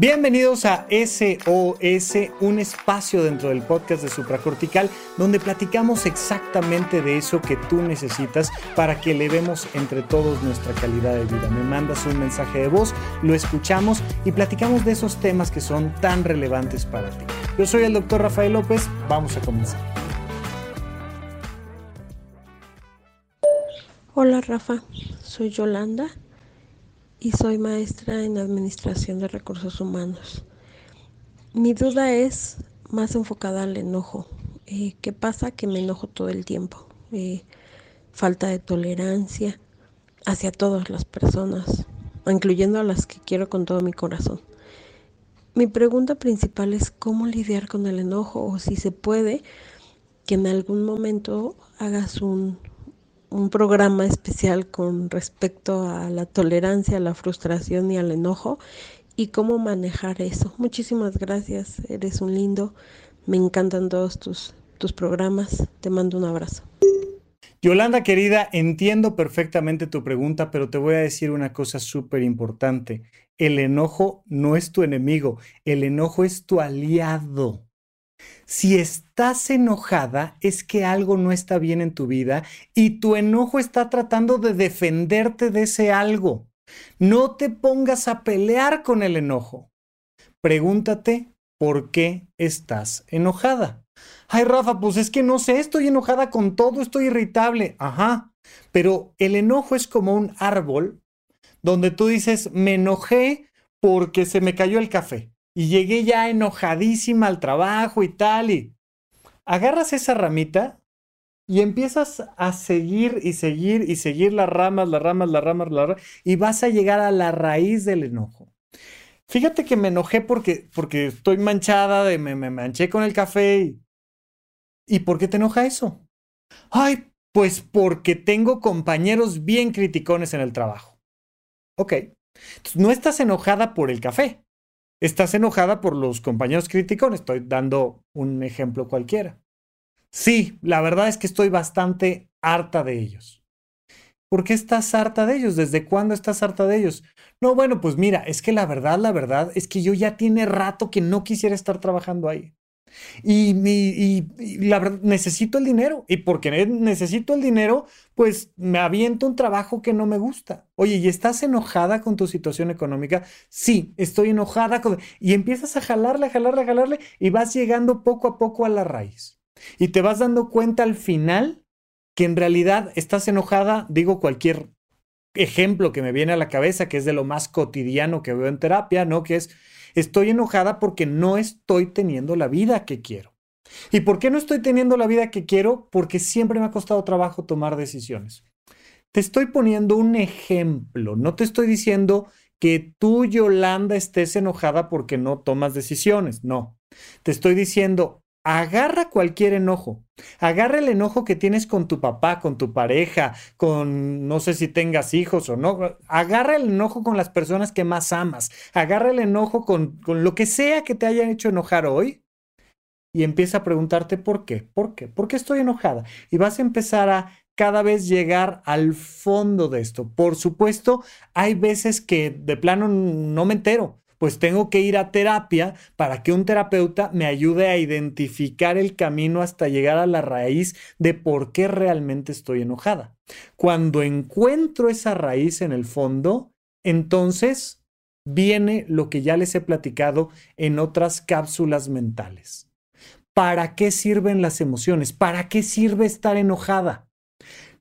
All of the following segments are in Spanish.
Bienvenidos a SOS, un espacio dentro del podcast de Supracortical donde platicamos exactamente de eso que tú necesitas para que elevemos entre todos nuestra calidad de vida. Me mandas un mensaje de voz, lo escuchamos y platicamos de esos temas que son tan relevantes para ti. Yo soy el doctor Rafael López, vamos a comenzar. Hola Rafa, soy Yolanda y soy maestra en Administración de Recursos Humanos. Mi duda es más enfocada al enojo. Eh, ¿Qué pasa? Que me enojo todo el tiempo. Eh, falta de tolerancia hacia todas las personas, incluyendo a las que quiero con todo mi corazón. Mi pregunta principal es cómo lidiar con el enojo o si se puede que en algún momento hagas un, un programa especial con respecto a la tolerancia, a la frustración y al enojo y cómo manejar eso. Muchísimas gracias, eres un lindo, me encantan todos tus, tus programas, te mando un abrazo. Yolanda querida, entiendo perfectamente tu pregunta, pero te voy a decir una cosa súper importante. El enojo no es tu enemigo, el enojo es tu aliado. Si estás enojada es que algo no está bien en tu vida y tu enojo está tratando de defenderte de ese algo. No te pongas a pelear con el enojo. Pregúntate por qué estás enojada. Ay, Rafa, pues es que no sé, estoy enojada con todo, estoy irritable. Ajá, pero el enojo es como un árbol donde tú dices, me enojé porque se me cayó el café y llegué ya enojadísima al trabajo y tal, y agarras esa ramita y empiezas a seguir y seguir y seguir las ramas, las ramas, las ramas, las ramas, y vas a llegar a la raíz del enojo. Fíjate que me enojé porque, porque estoy manchada, de, me, me manché con el café. Y, ¿Y por qué te enoja eso? Ay, pues porque tengo compañeros bien criticones en el trabajo. Ok. Entonces, no estás enojada por el café. Estás enojada por los compañeros criticones. Estoy dando un ejemplo cualquiera. Sí, la verdad es que estoy bastante harta de ellos. ¿Por qué estás harta de ellos? ¿Desde cuándo estás harta de ellos? No, bueno, pues mira, es que la verdad, la verdad es que yo ya tiene rato que no quisiera estar trabajando ahí. Y, la verdad, necesito el dinero. Y porque necesito el dinero, pues me aviento un trabajo que no me gusta. Oye, ¿y estás enojada con tu situación económica? Sí, estoy enojada. Y empiezas a jalarle, a jalarle, a jalarle y vas llegando poco a poco a la raíz. Y te vas dando cuenta al final que en realidad estás enojada, digo cualquier ejemplo que me viene a la cabeza, que es de lo más cotidiano que veo en terapia, ¿no? Que es Estoy enojada porque no estoy teniendo la vida que quiero. ¿Y por qué no estoy teniendo la vida que quiero? Porque siempre me ha costado trabajo tomar decisiones. Te estoy poniendo un ejemplo, no te estoy diciendo que tú, Yolanda, estés enojada porque no tomas decisiones, no. Te estoy diciendo, agarra cualquier enojo. Agarra el enojo que tienes con tu papá, con tu pareja, con no sé si tengas hijos o no. Agarra el enojo con las personas que más amas. Agarra el enojo con, con lo que sea que te haya hecho enojar hoy y empieza a preguntarte por qué, por qué, por qué estoy enojada. Y vas a empezar a cada vez llegar al fondo de esto. Por supuesto, hay veces que de plano no me entero pues tengo que ir a terapia para que un terapeuta me ayude a identificar el camino hasta llegar a la raíz de por qué realmente estoy enojada. Cuando encuentro esa raíz en el fondo, entonces viene lo que ya les he platicado en otras cápsulas mentales. ¿Para qué sirven las emociones? ¿Para qué sirve estar enojada?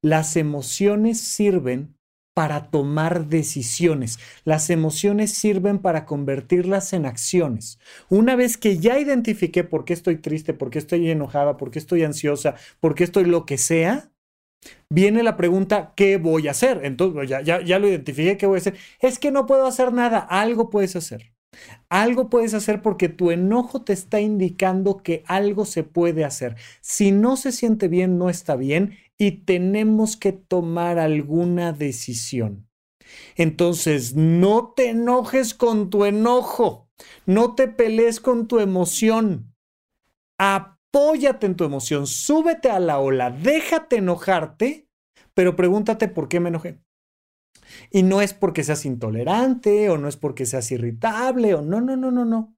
Las emociones sirven para tomar decisiones. Las emociones sirven para convertirlas en acciones. Una vez que ya identifiqué por qué estoy triste, por qué estoy enojada, por qué estoy ansiosa, por qué estoy lo que sea, viene la pregunta, ¿qué voy a hacer? Entonces, ya, ya, ya lo identifiqué, ¿qué voy a hacer? Es que no puedo hacer nada, algo puedes hacer. Algo puedes hacer porque tu enojo te está indicando que algo se puede hacer. Si no se siente bien, no está bien y tenemos que tomar alguna decisión. Entonces, no te enojes con tu enojo, no te pelees con tu emoción. Apóyate en tu emoción, súbete a la ola, déjate enojarte, pero pregúntate por qué me enojé. Y no es porque seas intolerante o no es porque seas irritable o no, no, no, no, no.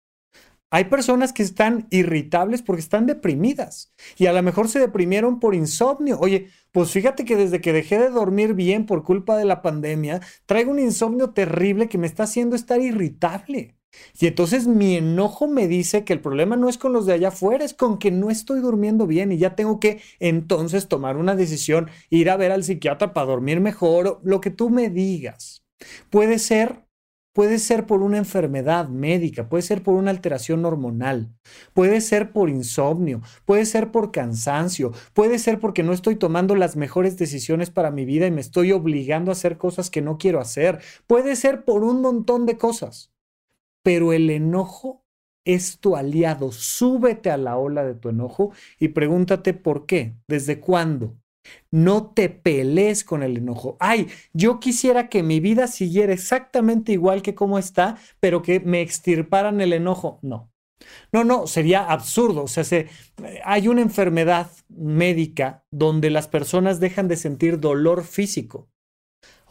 Hay personas que están irritables porque están deprimidas y a lo mejor se deprimieron por insomnio. Oye, pues fíjate que desde que dejé de dormir bien por culpa de la pandemia, traigo un insomnio terrible que me está haciendo estar irritable. Y entonces mi enojo me dice que el problema no es con los de allá afuera, es con que no estoy durmiendo bien y ya tengo que entonces tomar una decisión, ir a ver al psiquiatra para dormir mejor, lo que tú me digas. Puede ser Puede ser por una enfermedad médica, puede ser por una alteración hormonal, puede ser por insomnio, puede ser por cansancio, puede ser porque no estoy tomando las mejores decisiones para mi vida y me estoy obligando a hacer cosas que no quiero hacer, puede ser por un montón de cosas. Pero el enojo es tu aliado. Súbete a la ola de tu enojo y pregúntate por qué, desde cuándo, no te pelees con el enojo. Ay, yo quisiera que mi vida siguiera exactamente igual que como está, pero que me extirparan el enojo. No. No, no, sería absurdo. O sea, se, hay una enfermedad médica donde las personas dejan de sentir dolor físico.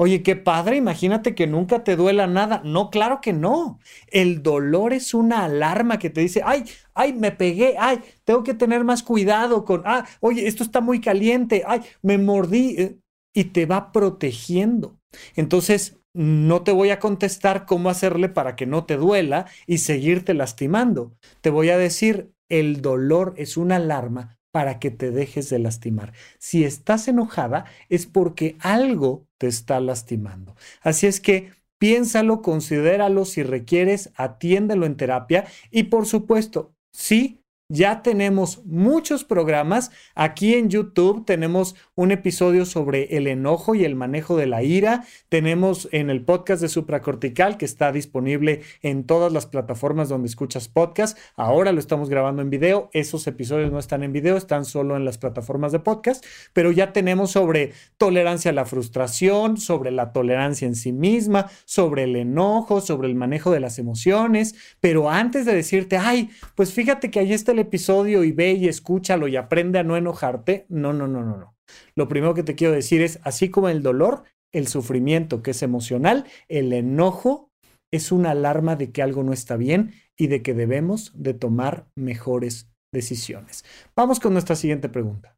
Oye, qué padre, imagínate que nunca te duela nada. No, claro que no. El dolor es una alarma que te dice, ay, ay, me pegué, ay, tengo que tener más cuidado con, ah, oye, esto está muy caliente, ay, me mordí. Eh, y te va protegiendo. Entonces, no te voy a contestar cómo hacerle para que no te duela y seguirte lastimando. Te voy a decir, el dolor es una alarma para que te dejes de lastimar. Si estás enojada es porque algo te está lastimando. Así es que piénsalo, considéralo, si requieres, atiéndelo en terapia y por supuesto, sí, ya tenemos muchos programas. Aquí en YouTube tenemos un episodio sobre el enojo y el manejo de la ira. Tenemos en el podcast de supracortical que está disponible en todas las plataformas donde escuchas podcast. Ahora lo estamos grabando en video. Esos episodios no están en video, están solo en las plataformas de podcast. Pero ya tenemos sobre tolerancia a la frustración, sobre la tolerancia en sí misma, sobre el enojo, sobre el manejo de las emociones. Pero antes de decirte, ay, pues fíjate que ahí está el episodio y ve y escúchalo y aprende a no enojarte. No, no, no, no, no. Lo primero que te quiero decir es, así como el dolor, el sufrimiento que es emocional, el enojo es una alarma de que algo no está bien y de que debemos de tomar mejores decisiones. Vamos con nuestra siguiente pregunta.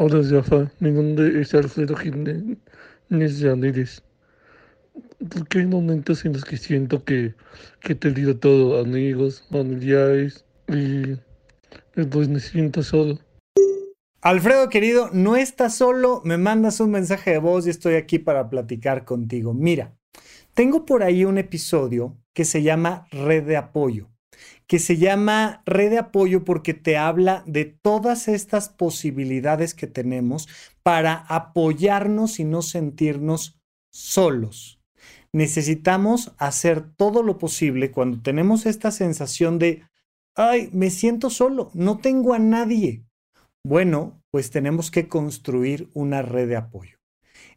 Hola, Jafa. Mi es Alfredo Porque hay momentos en los que siento que, que he perdido todo, amigos, familiares, y pues me siento solo. Alfredo querido, no estás solo, me mandas un mensaje de voz y estoy aquí para platicar contigo. Mira, tengo por ahí un episodio que se llama Red de Apoyo, que se llama Red de Apoyo porque te habla de todas estas posibilidades que tenemos para apoyarnos y no sentirnos solos. Necesitamos hacer todo lo posible cuando tenemos esta sensación de ay, me siento solo, no tengo a nadie. Bueno, pues tenemos que construir una red de apoyo.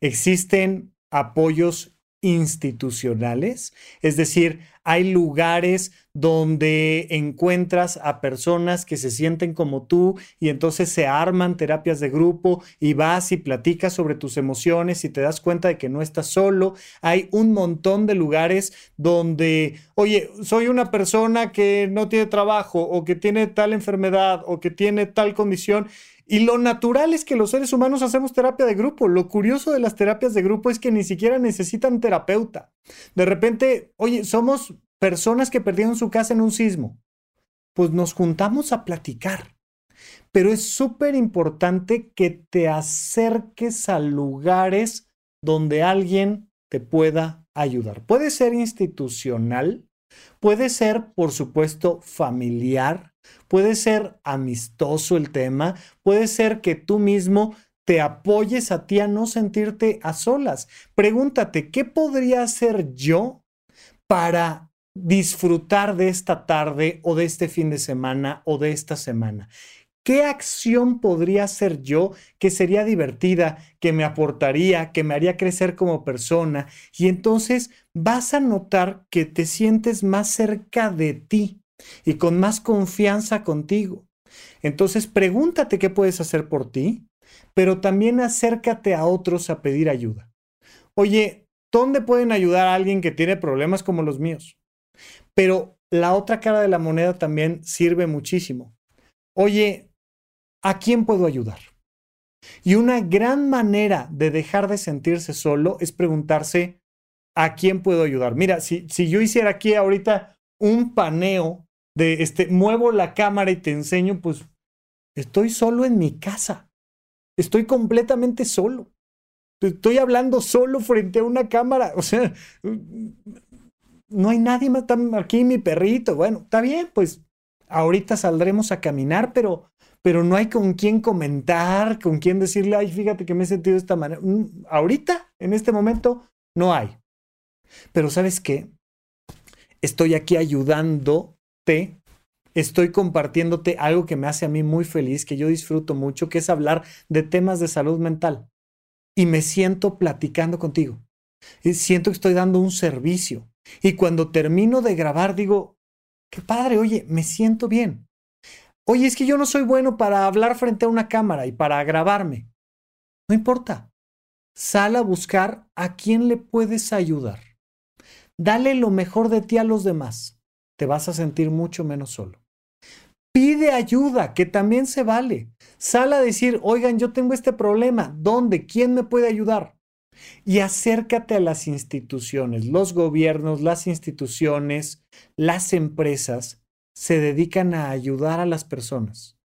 Existen apoyos institucionales, es decir, hay lugares donde encuentras a personas que se sienten como tú y entonces se arman terapias de grupo y vas y platicas sobre tus emociones y te das cuenta de que no estás solo. Hay un montón de lugares donde, oye, soy una persona que no tiene trabajo o que tiene tal enfermedad o que tiene tal condición y lo natural es que los seres humanos hacemos terapia de grupo. Lo curioso de las terapias de grupo es que ni siquiera necesitan terapeuta. De repente, oye, somos personas que perdieron su casa en un sismo. Pues nos juntamos a platicar. Pero es súper importante que te acerques a lugares donde alguien te pueda ayudar. Puede ser institucional, puede ser, por supuesto, familiar, Puede ser amistoso el tema, puede ser que tú mismo te apoyes a ti a no sentirte a solas. Pregúntate, ¿qué podría hacer yo para disfrutar de esta tarde o de este fin de semana o de esta semana? ¿Qué acción podría hacer yo que sería divertida, que me aportaría, que me haría crecer como persona? Y entonces vas a notar que te sientes más cerca de ti y con más confianza contigo. Entonces pregúntate qué puedes hacer por ti, pero también acércate a otros a pedir ayuda. Oye, ¿Dónde pueden ayudar a alguien que tiene problemas como los míos? Pero la otra cara de la moneda también sirve muchísimo. Oye, ¿a quién puedo ayudar? Y una gran manera de dejar de sentirse solo es preguntarse, ¿a quién puedo ayudar? Mira, si, si yo hiciera aquí ahorita un paneo de, este, muevo la cámara y te enseño, pues estoy solo en mi casa. Estoy completamente solo. Estoy hablando solo frente a una cámara. O sea, no hay nadie más. Aquí mi perrito. Bueno, está bien, pues ahorita saldremos a caminar, pero, pero no hay con quién comentar, con quién decirle, ay, fíjate que me he sentido de esta manera. Mm, ahorita, en este momento, no hay. Pero ¿sabes qué? Estoy aquí ayudándote estoy compartiéndote algo que me hace a mí muy feliz, que yo disfruto mucho, que es hablar de temas de salud mental y me siento platicando contigo. Y siento que estoy dando un servicio. Y cuando termino de grabar, digo, qué padre, oye, me siento bien. Oye, es que yo no soy bueno para hablar frente a una cámara y para grabarme. No importa. Sal a buscar a quién le puedes ayudar. Dale lo mejor de ti a los demás. Te vas a sentir mucho menos solo. Pide ayuda, que también se vale. Sal a decir, oigan, yo tengo este problema. ¿Dónde? ¿Quién me puede ayudar? Y acércate a las instituciones. Los gobiernos, las instituciones, las empresas se dedican a ayudar a las personas.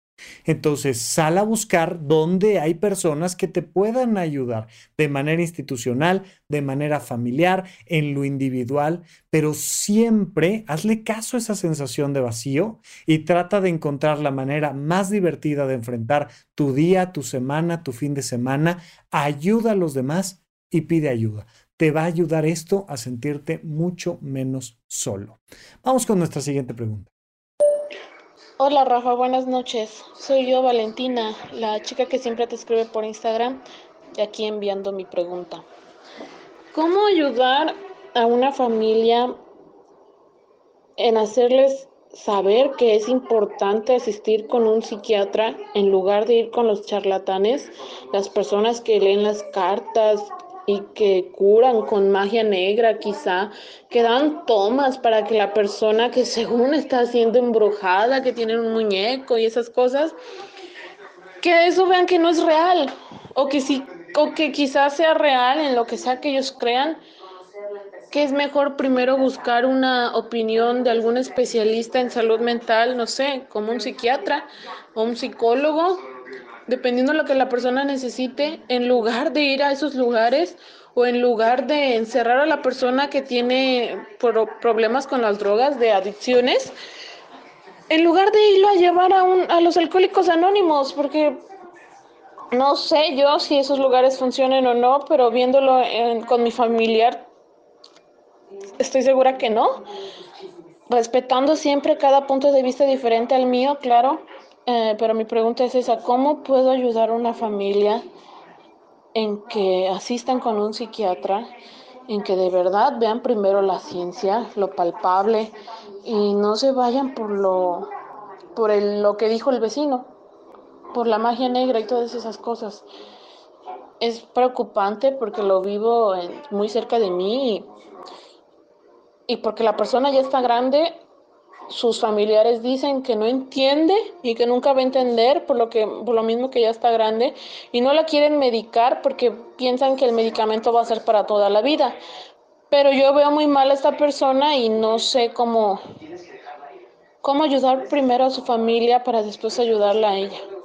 Entonces, sal a buscar dónde hay personas que te puedan ayudar de manera institucional, de manera familiar, en lo individual, pero siempre hazle caso a esa sensación de vacío y trata de encontrar la manera más divertida de enfrentar tu día, tu semana, tu fin de semana. Ayuda a los demás y pide ayuda. Te va a ayudar esto a sentirte mucho menos solo. Vamos con nuestra siguiente pregunta. Hola Rafa, buenas noches. Soy yo Valentina, la chica que siempre te escribe por Instagram y aquí enviando mi pregunta. ¿Cómo ayudar a una familia en hacerles saber que es importante asistir con un psiquiatra en lugar de ir con los charlatanes, las personas que leen las cartas, y que curan con magia negra quizá, que dan tomas para que la persona que según está siendo embrujada, que tiene un muñeco y esas cosas, que eso vean que no es real o que sí o que quizás sea real en lo que sea que ellos crean, que es mejor primero buscar una opinión de algún especialista en salud mental, no sé, como un psiquiatra o un psicólogo dependiendo de lo que la persona necesite, en lugar de ir a esos lugares o en lugar de encerrar a la persona que tiene problemas con las drogas, de adicciones, en lugar de irlo a llevar a, los alcohólicos anónimos, porque no sé yo si esos lugares funcionen o no, pero viéndolo con mi familiar, estoy segura que no. Respetando siempre cada punto de vista diferente al mío, claro eh, pero mi pregunta es esa, ¿cómo puedo ayudar a una familia en que asistan con un psiquiatra, en que de verdad vean primero la ciencia, lo palpable, y no se vayan por lo, por lo que dijo el vecino, por la magia negra y todas esas cosas? Es preocupante porque lo vivo muy cerca de mí y porque la persona ya está grande sus familiares dicen que no entiende y que nunca va a entender por lo que por lo mismo que ya está grande y no la quieren medicar porque piensan que el medicamento va a ser para toda la vida. Pero yo veo muy mal a esta persona y no sé cómo cómo ayudar primero a su familia para después ayudarla a ella.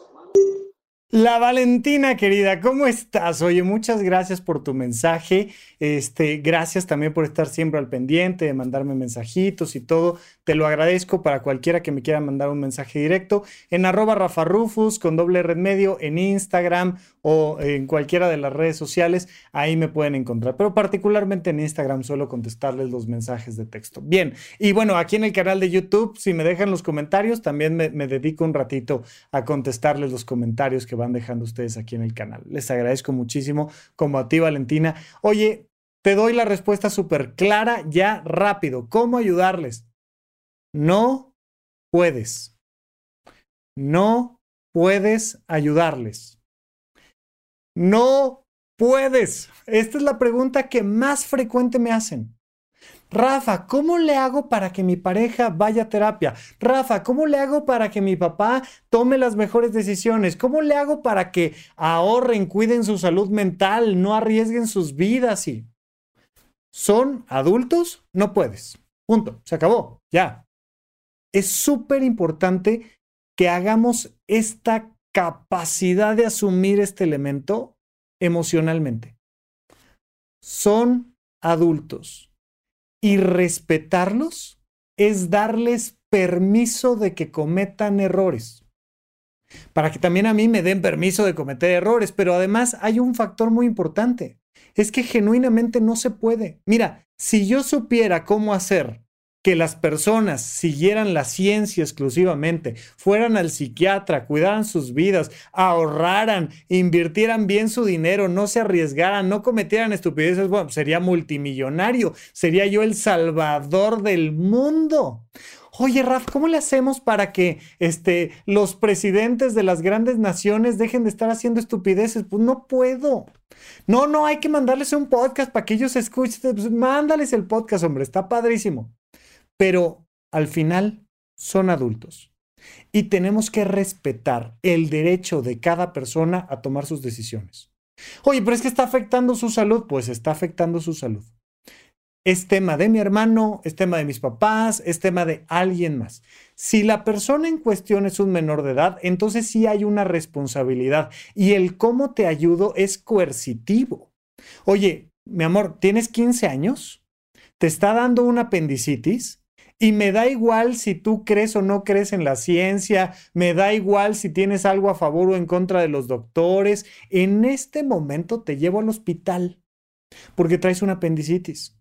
La Valentina, querida, ¿cómo estás? Oye, muchas gracias por tu mensaje. Este, gracias también por estar siempre al pendiente, de mandarme mensajitos y todo. Te lo agradezco para cualquiera que me quiera mandar un mensaje directo en arroba Rafa Rufus con doble red medio en Instagram o en cualquiera de las redes sociales. Ahí me pueden encontrar, pero particularmente en Instagram suelo contestarles los mensajes de texto. Bien, y bueno, aquí en el canal de YouTube, si me dejan los comentarios, también me, me dedico un ratito a contestarles los comentarios que van dejando ustedes aquí en el canal. Les agradezco muchísimo, como a ti, Valentina. Oye, te doy la respuesta súper clara, ya rápido. ¿Cómo ayudarles? No puedes. No puedes ayudarles. No puedes. Esta es la pregunta que más frecuente me hacen. Rafa, ¿cómo le hago para que mi pareja vaya a terapia? Rafa, ¿cómo le hago para que mi papá tome las mejores decisiones? ¿Cómo le hago para que ahorren, cuiden su salud mental, no arriesguen sus vidas? Y son adultos, no puedes. Punto. Se acabó. Ya. Es súper importante que hagamos esta capacidad de asumir este elemento emocionalmente. Son adultos y respetarlos es darles permiso de que cometan errores. Para que también a mí me den permiso de cometer errores, pero además hay un factor muy importante. Es que genuinamente no se puede. Mira, si yo supiera cómo hacer que las personas siguieran la ciencia exclusivamente, fueran al psiquiatra, cuidaran sus vidas, ahorraran, invirtieran bien su dinero, no se arriesgaran, no cometieran estupideces, bueno, sería multimillonario, sería yo el salvador del mundo. Oye, Raf, ¿cómo le hacemos para que este, los presidentes de las grandes naciones dejen de estar haciendo estupideces? Pues no puedo. No, no, hay que mandarles un podcast para que ellos escuchen. Pues mándales el podcast, hombre, está padrísimo pero al final son adultos y tenemos que respetar el derecho de cada persona a tomar sus decisiones. Oye, pero es que está afectando su salud, pues está afectando su salud. Es tema de mi hermano, es tema de mis papás, es tema de alguien más. Si la persona en cuestión es un menor de edad, entonces sí hay una responsabilidad y el cómo te ayudo es coercitivo. Oye, mi amor, ¿tienes 15 años? ¿Te está dando una apendicitis? Y me da igual si tú crees o no crees en la ciencia, me da igual si tienes algo a favor o en contra de los doctores. En este momento te llevo al hospital porque traes una apendicitis.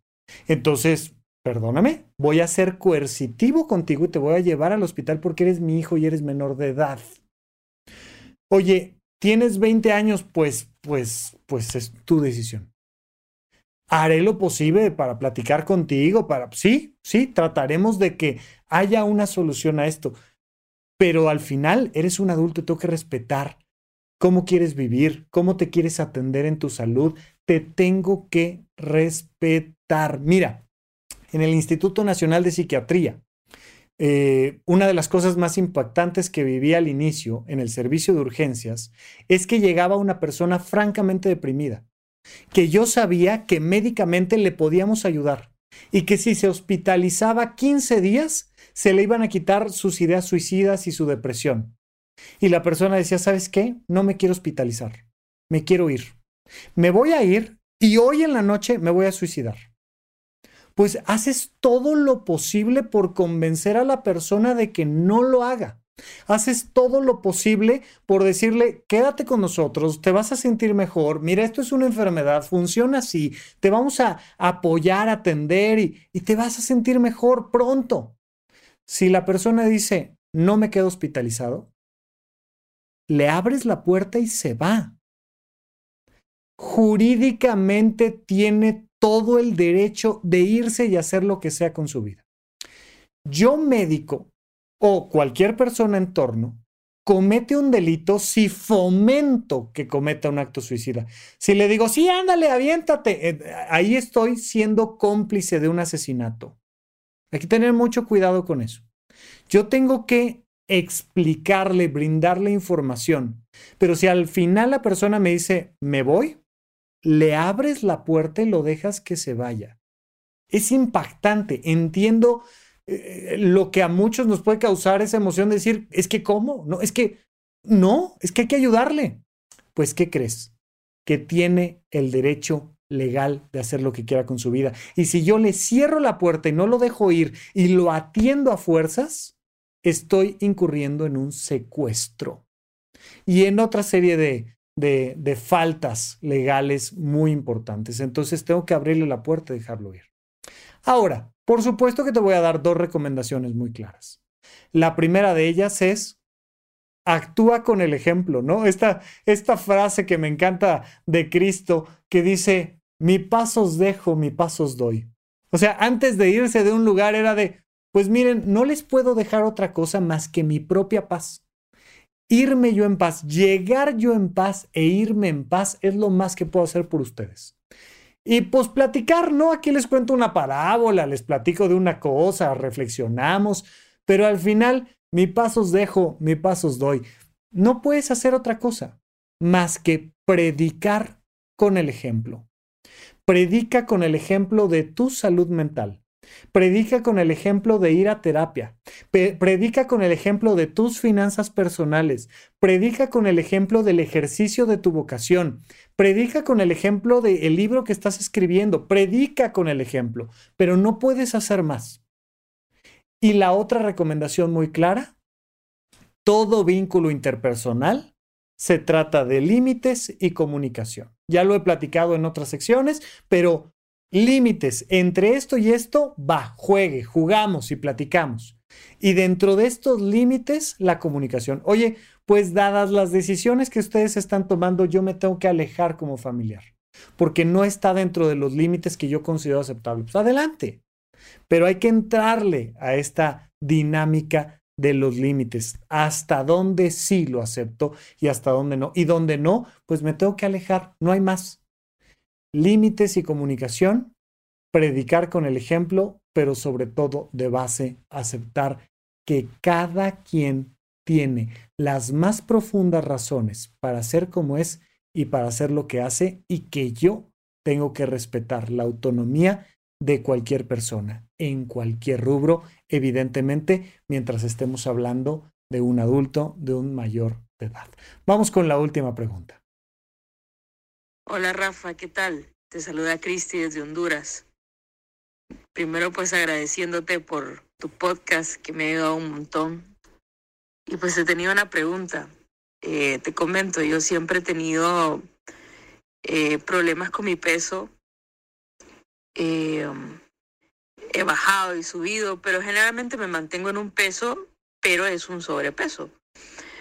Entonces, perdóname, voy a ser coercitivo contigo y te voy a llevar al hospital porque eres mi hijo y eres menor de edad. Oye, tienes 20 años, pues, pues, pues es tu decisión haré lo posible para platicar contigo, para, sí, sí, trataremos de que haya una solución a esto. Pero al final eres un adulto, tengo que respetar cómo quieres vivir, cómo te quieres atender en tu salud, te tengo que respetar. Mira, en el Instituto Nacional de Psiquiatría, eh, una de las cosas más impactantes que viví al inicio en el servicio de urgencias es que llegaba una persona francamente deprimida que yo sabía que médicamente le podíamos ayudar y que si se hospitalizaba 15 días, se le iban a quitar sus ideas suicidas y su depresión. Y la persona decía, ¿sabes qué? No me quiero hospitalizar, me quiero ir. Me voy a ir y hoy en la noche me voy a suicidar. Pues haces todo lo posible por convencer a la persona de que no lo haga. Haces todo lo posible por decirle, quédate con nosotros, te vas a sentir mejor, mira, esto es una enfermedad, funciona así, te vamos a apoyar, atender y, y te vas a sentir mejor pronto. Si la persona dice, no me quedo hospitalizado, le abres la puerta y se va. Jurídicamente tiene todo el derecho de irse y hacer lo que sea con su vida. Yo médico o cualquier persona en torno comete un delito si fomento que cometa un acto suicida. Si le digo, sí, ándale, aviéntate, eh, ahí estoy siendo cómplice de un asesinato. Hay que tener mucho cuidado con eso. Yo tengo que explicarle, brindarle información, pero si al final la persona me dice, me voy, le abres la puerta y lo dejas que se vaya. Es impactante, entiendo eh, lo que a muchos nos puede causar esa emoción de decir, es que ¿cómo? No, es que no, es que hay que ayudarle. Pues, ¿qué crees? Que tiene el derecho legal de hacer lo que quiera con su vida. Y si yo le cierro la puerta y no lo dejo ir y lo atiendo a fuerzas, estoy incurriendo en un secuestro y en otra serie de, de, de faltas legales muy importantes. Entonces tengo que abrirle la puerta y dejarlo ir. Ahora, por supuesto que te voy a dar dos recomendaciones muy claras. La primera de ellas es actúa con el ejemplo, ¿no? Esta, esta frase que me encanta de Cristo que dice, mi pasos dejo, mi pasos doy. O sea, antes de irse de un lugar era de, pues miren, no les puedo dejar otra cosa más que mi propia paz. irme yo en paz, llegar yo en paz e irme en paz es lo más que puedo hacer por ustedes. Y pues platicar, ¿no? Aquí les cuento una parábola, les platico de una cosa, reflexionamos, pero al final mi pasos dejo, mi pasos doy. No puedes hacer otra cosa más que predicar con el ejemplo. Predica con el ejemplo de tu salud mental. Predica con el ejemplo de ir a terapia. Predica con el ejemplo de tus finanzas personales. Predica con el ejemplo del ejercicio de tu vocación. Predica con el ejemplo del libro que estás escribiendo. Predica con el ejemplo, pero no puedes hacer más. Y la otra recomendación muy clara, todo vínculo interpersonal se trata de límites y comunicación. Ya lo he platicado en otras secciones, pero límites entre esto y esto, va, juegue, jugamos y platicamos. Y dentro de estos límites, la comunicación. Oye, pues dadas las decisiones que ustedes están tomando, yo me tengo que alejar como familiar, porque no está dentro de los límites que yo considero aceptables. Pues adelante. Pero hay que entrarle a esta dinámica de los límites, hasta dónde sí lo acepto y hasta dónde no. Y donde no, pues me tengo que alejar, no hay más. Límites y comunicación, predicar con el ejemplo, pero sobre todo de base aceptar que cada quien tiene las más profundas razones para ser como es y para hacer lo que hace y que yo tengo que respetar la autonomía de cualquier persona, en cualquier rubro, evidentemente, mientras estemos hablando de un adulto, de un mayor de edad. Vamos con la última pregunta. Hola Rafa, ¿qué tal? Te saluda Cristi desde Honduras. Primero pues agradeciéndote por tu podcast que me ha ayudado un montón. Y pues he tenido una pregunta. Eh, te comento, yo siempre he tenido eh, problemas con mi peso eh, he bajado y subido, pero generalmente me mantengo en un peso, pero es un sobrepeso.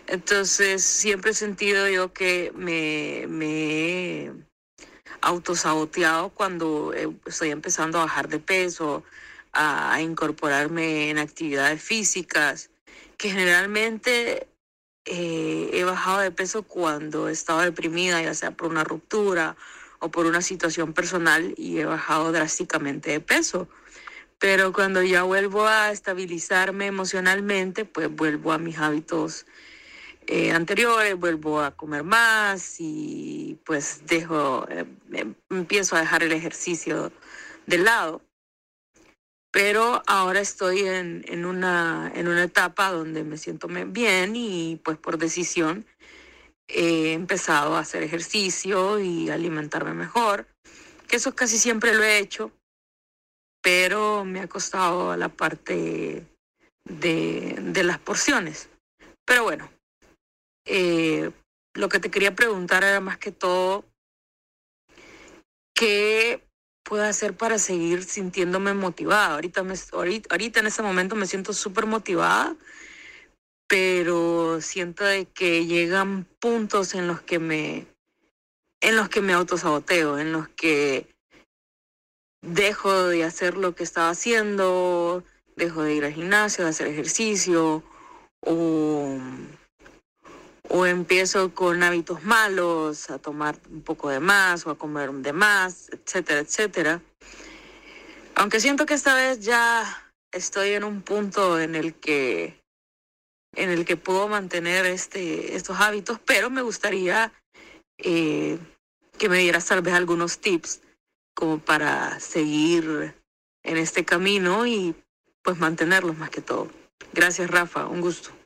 Entonces siempre he sentido yo que me, me he autosaboteado cuando estoy empezando a bajar de peso, a, incorporarme en actividades físicas, que generalmente eh, he bajado de peso cuando he estado deprimida, ya sea por una ruptura o por una situación personal y he bajado drásticamente de peso. Pero cuando ya vuelvo a estabilizarme emocionalmente, pues vuelvo a mis hábitos eh, anteriores, vuelvo a comer más y pues dejo, eh, em, empiezo a dejar el ejercicio de lado. Pero ahora estoy en, en, una, en una etapa donde me siento bien y pues por decisión he empezado a hacer ejercicio y alimentarme mejor, que eso casi siempre lo he hecho, pero me ha costado la parte de, de las porciones. Pero bueno, eh, lo que te quería preguntar era más que todo, ¿qué puedo hacer para seguir sintiéndome motivada? Ahorita, me, ahorita, ahorita en ese momento me siento súper motivada pero siento de que llegan puntos en los que me en los que me autosaboteo, en los que dejo de hacer lo que estaba haciendo, dejo de ir al gimnasio, de hacer ejercicio, o, o empiezo con hábitos malos, a tomar un poco de más o a comer de más, etcétera, etcétera. Aunque siento que esta vez ya estoy en un punto en el que en el que puedo mantener este, estos hábitos, pero me gustaría eh, que me dieras tal vez algunos tips como para seguir en este camino y pues mantenerlos más que todo. Gracias Rafa, un gusto.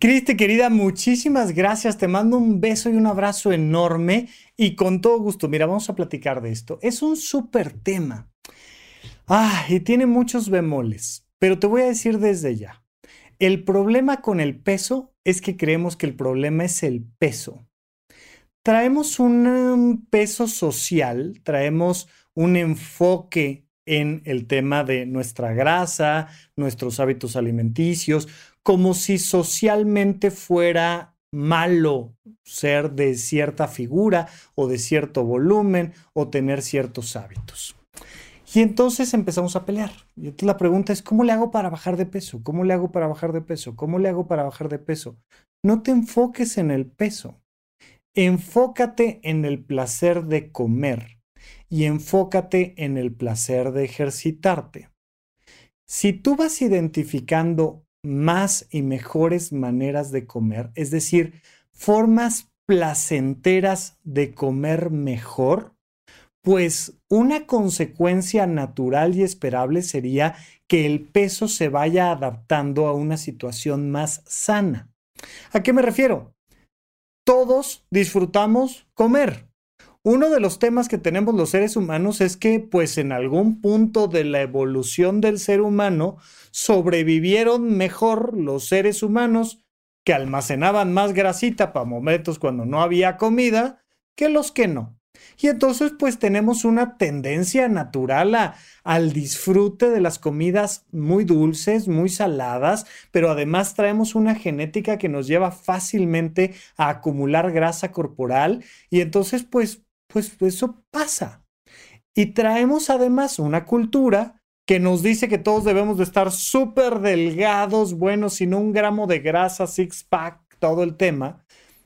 Cristi, querida, muchísimas gracias. Te mando un beso y un abrazo enorme y con todo gusto. Mira, vamos a platicar de esto. Es un súper tema. Ah, y tiene muchos bemoles, pero te voy a decir desde ya. El problema con el peso es que creemos que el problema es el peso. Traemos un peso social, traemos un enfoque en el tema de nuestra grasa, nuestros hábitos alimenticios, como si socialmente fuera malo ser de cierta figura o de cierto volumen o tener ciertos hábitos. Y entonces empezamos a pelear. Y entonces la pregunta es, ¿cómo le hago para bajar de peso? ¿Cómo le hago para bajar de peso? ¿Cómo le hago para bajar de peso? No te enfoques en el peso. Enfócate en el placer de comer y enfócate en el placer de ejercitarte. Si tú vas identificando más y mejores maneras de comer, es decir, formas placenteras de comer mejor, pues una consecuencia natural y esperable sería que el peso se vaya adaptando a una situación más sana. ¿A qué me refiero? Todos disfrutamos comer. Uno de los temas que tenemos los seres humanos es que, pues en algún punto de la evolución del ser humano, sobrevivieron mejor los seres humanos que almacenaban más grasita para momentos cuando no había comida que los que no. Y entonces pues tenemos una tendencia natural al disfrute de las comidas muy dulces, muy saladas, pero además traemos una genética que nos lleva fácilmente a acumular grasa corporal y entonces pues, pues eso pasa. Y traemos además una cultura que nos dice que todos debemos de estar súper delgados, bueno, sin un gramo de grasa, six pack, todo el tema.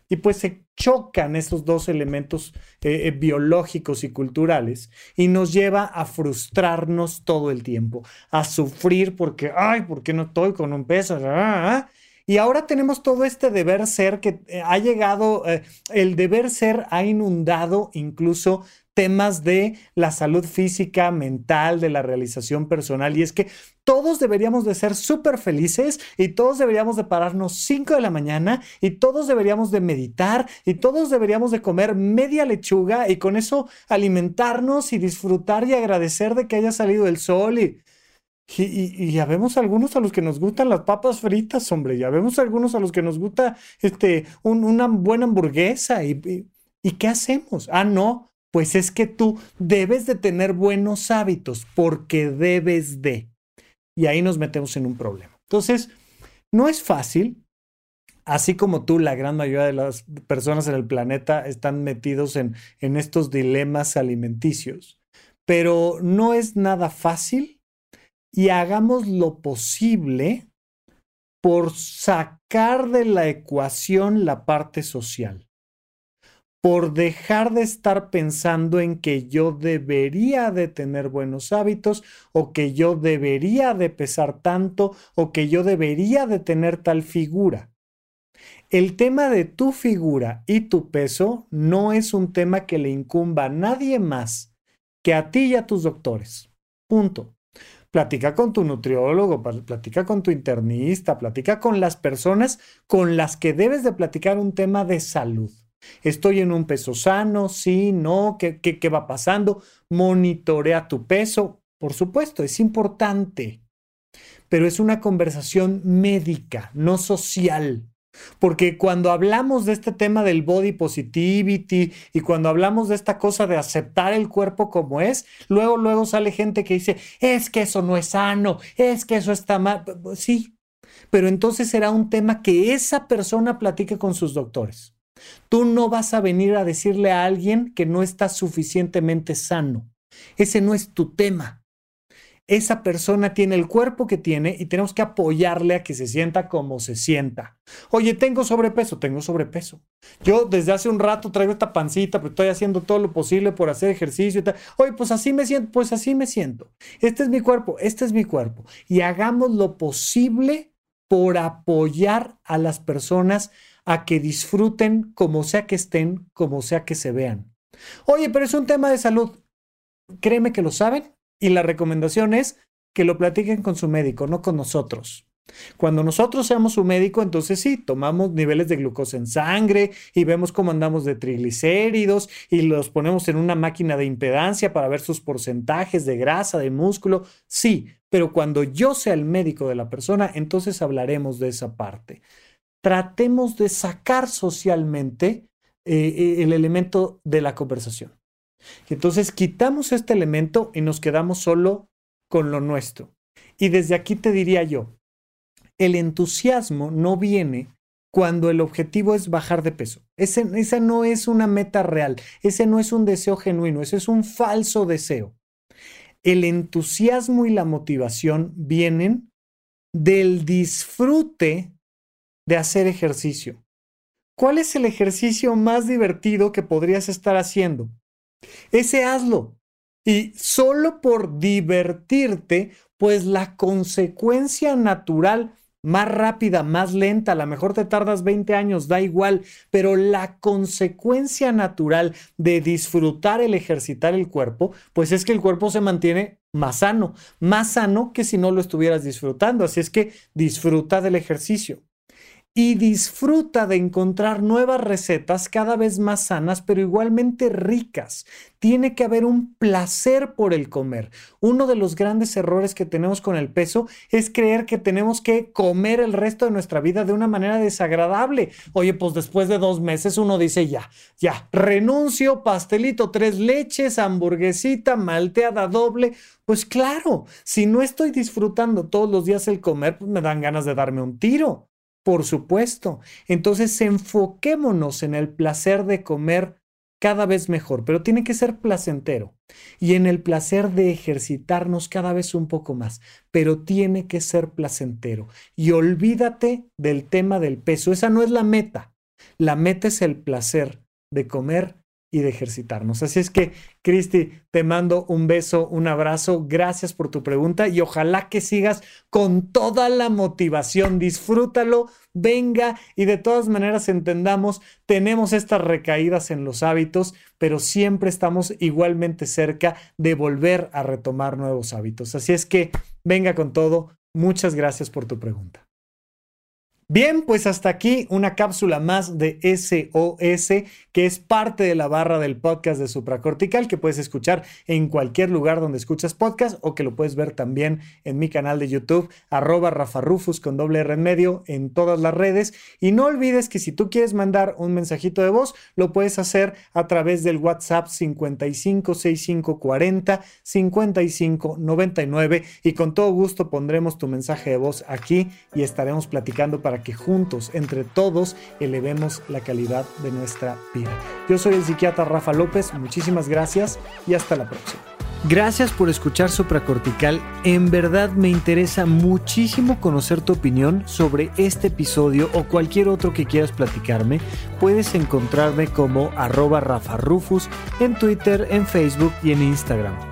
Y pues se chocan esos dos elementos eh, eh, biológicos y culturales y nos lleva a frustrarnos todo el tiempo, a sufrir porque, ay, ¿por qué no estoy con un peso? Ah, ah, ah. Y ahora tenemos todo este deber ser que eh, ha llegado, el deber ser ha inundado incluso temas de la salud física, mental, de la realización personal. Y es que todos deberíamos de ser súper felices y todos deberíamos de pararnos 5 de la mañana y todos deberíamos de meditar y todos deberíamos de comer media lechuga y con eso alimentarnos y disfrutar y agradecer de que haya salido el sol y... Y, ya vemos algunos a los que nos gustan las papas fritas, hombre. Ya vemos algunos a los que nos gusta este, una buena hamburguesa. Y, ¿Y qué hacemos? Ah, no, pues es que tú debes de tener buenos hábitos porque debes de. Y ahí nos metemos en un problema. Entonces, no es fácil. Así como tú, la gran mayoría de las personas en el planeta están metidos en, en estos dilemas alimenticios. Pero no es nada fácil y hagamos lo posible por sacar de la ecuación la parte social por dejar de estar pensando en que yo debería de tener buenos hábitos o que yo debería de pesar tanto o que yo debería de tener tal figura. El tema de tu figura y tu peso no es un tema que le incumba a nadie más que a ti y a tus doctores. Punto. Platica con tu nutriólogo, platica con tu internista, platica con las personas con las que debes de platicar un tema de salud. Estoy en un peso sano, sí, no, ¿qué, qué, va pasando? Monitorea tu peso. Por supuesto, es importante, pero es una conversación médica, no social. Porque cuando hablamos de este tema del body positivity y cuando hablamos de esta cosa de aceptar el cuerpo como es, luego, luego sale gente que dice, es que eso no es sano, es que eso está mal. Sí, pero entonces será un tema que esa persona platique con sus doctores. Tú no vas a venir a decirle a alguien que no está suficientemente sano. Ese no es tu tema. Esa persona tiene el cuerpo que tiene y tenemos que apoyarle a que se sienta como se sienta. Oye, tengo sobrepeso, tengo sobrepeso. Yo desde hace un rato traigo esta pancita, pero estoy haciendo todo lo posible por hacer ejercicio y tal. Oye, pues así me siento, pues así me siento. Este es mi cuerpo, este es mi cuerpo. Y hagamos lo posible por apoyar a las personas a que disfruten como sea que estén, como sea que se vean. Oye, pero es un tema de salud. Créeme que lo saben y la recomendación es que lo platiquen con su médico, no con nosotros. Cuando nosotros seamos su médico, entonces sí, tomamos niveles de glucosa en sangre y vemos cómo andamos de triglicéridos y los ponemos en una máquina de impedancia para ver sus porcentajes de grasa, de músculo. Sí, pero cuando yo sea el médico de la persona, entonces hablaremos de esa parte tratemos de sacar socialmente eh, eh, el elemento de la conversación. Entonces quitamos este elemento y nos quedamos solo con lo nuestro. Y desde aquí te diría yo, el entusiasmo no viene cuando el objetivo es bajar de peso. Ese, esa no es una meta real, ese no es un deseo genuino, ese es un falso deseo. El entusiasmo y la motivación vienen del disfrute de hacer ejercicio. ¿Cuál es el ejercicio más divertido que podrías estar haciendo? Ese hazlo. Y solo por divertirte, pues la consecuencia natural más rápida, más lenta, a lo mejor te tardas 20 años, da igual, pero la consecuencia natural de disfrutar el ejercitar el cuerpo, pues es que el cuerpo se mantiene más sano, más sano que si no lo estuvieras disfrutando. Así es que disfruta del ejercicio y disfruta de encontrar nuevas recetas cada vez más sanas, pero igualmente ricas. Tiene que haber un placer por el comer. Uno de los grandes errores que tenemos con el peso es creer que tenemos que comer el resto de nuestra vida de una manera desagradable. Oye, pues después de dos meses uno dice ya, ya, renuncio, pastelito, tres leches, hamburguesita, malteada doble. Pues claro, si no estoy disfrutando todos los días el comer, pues me dan ganas de darme un tiro. Por supuesto. Entonces enfoquémonos en el placer de comer cada vez mejor, pero tiene que ser placentero. Y en el placer de ejercitarnos cada vez un poco más, pero tiene que ser placentero. Y olvídate del tema del peso, esa no es la meta. La meta es el placer de comer y de ejercitarnos. Así es que, Cristi, te mando un beso, un abrazo, gracias por tu pregunta y ojalá que sigas con toda la motivación, disfrútalo, venga y de todas maneras entendamos, tenemos estas recaídas en los hábitos, pero siempre estamos igualmente cerca de volver a retomar nuevos hábitos. Así es que, venga con todo, muchas gracias por tu pregunta. Bien, pues hasta aquí una cápsula más de SOS, que es parte de la barra del podcast de Supracortical, que puedes escuchar en cualquier lugar donde escuchas podcast o que lo puedes ver también en mi canal de YouTube, arroba Rafa Rufus con doble R en medio en todas las redes. Y no olvides que si tú quieres mandar un mensajito de voz, lo puedes hacer a través del WhatsApp 556540 5599 y con todo gusto pondremos tu mensaje de voz aquí y estaremos platicando para que juntos, entre todos, elevemos la calidad de nuestra vida. Yo soy el psiquiatra Rafa López, muchísimas gracias y hasta la próxima. Gracias por escuchar Supracortical. En verdad me interesa muchísimo conocer tu opinión sobre este episodio o cualquier otro que quieras platicarme. Puedes encontrarme como arroba Rafa Rufus en Twitter, en Facebook y en Instagram.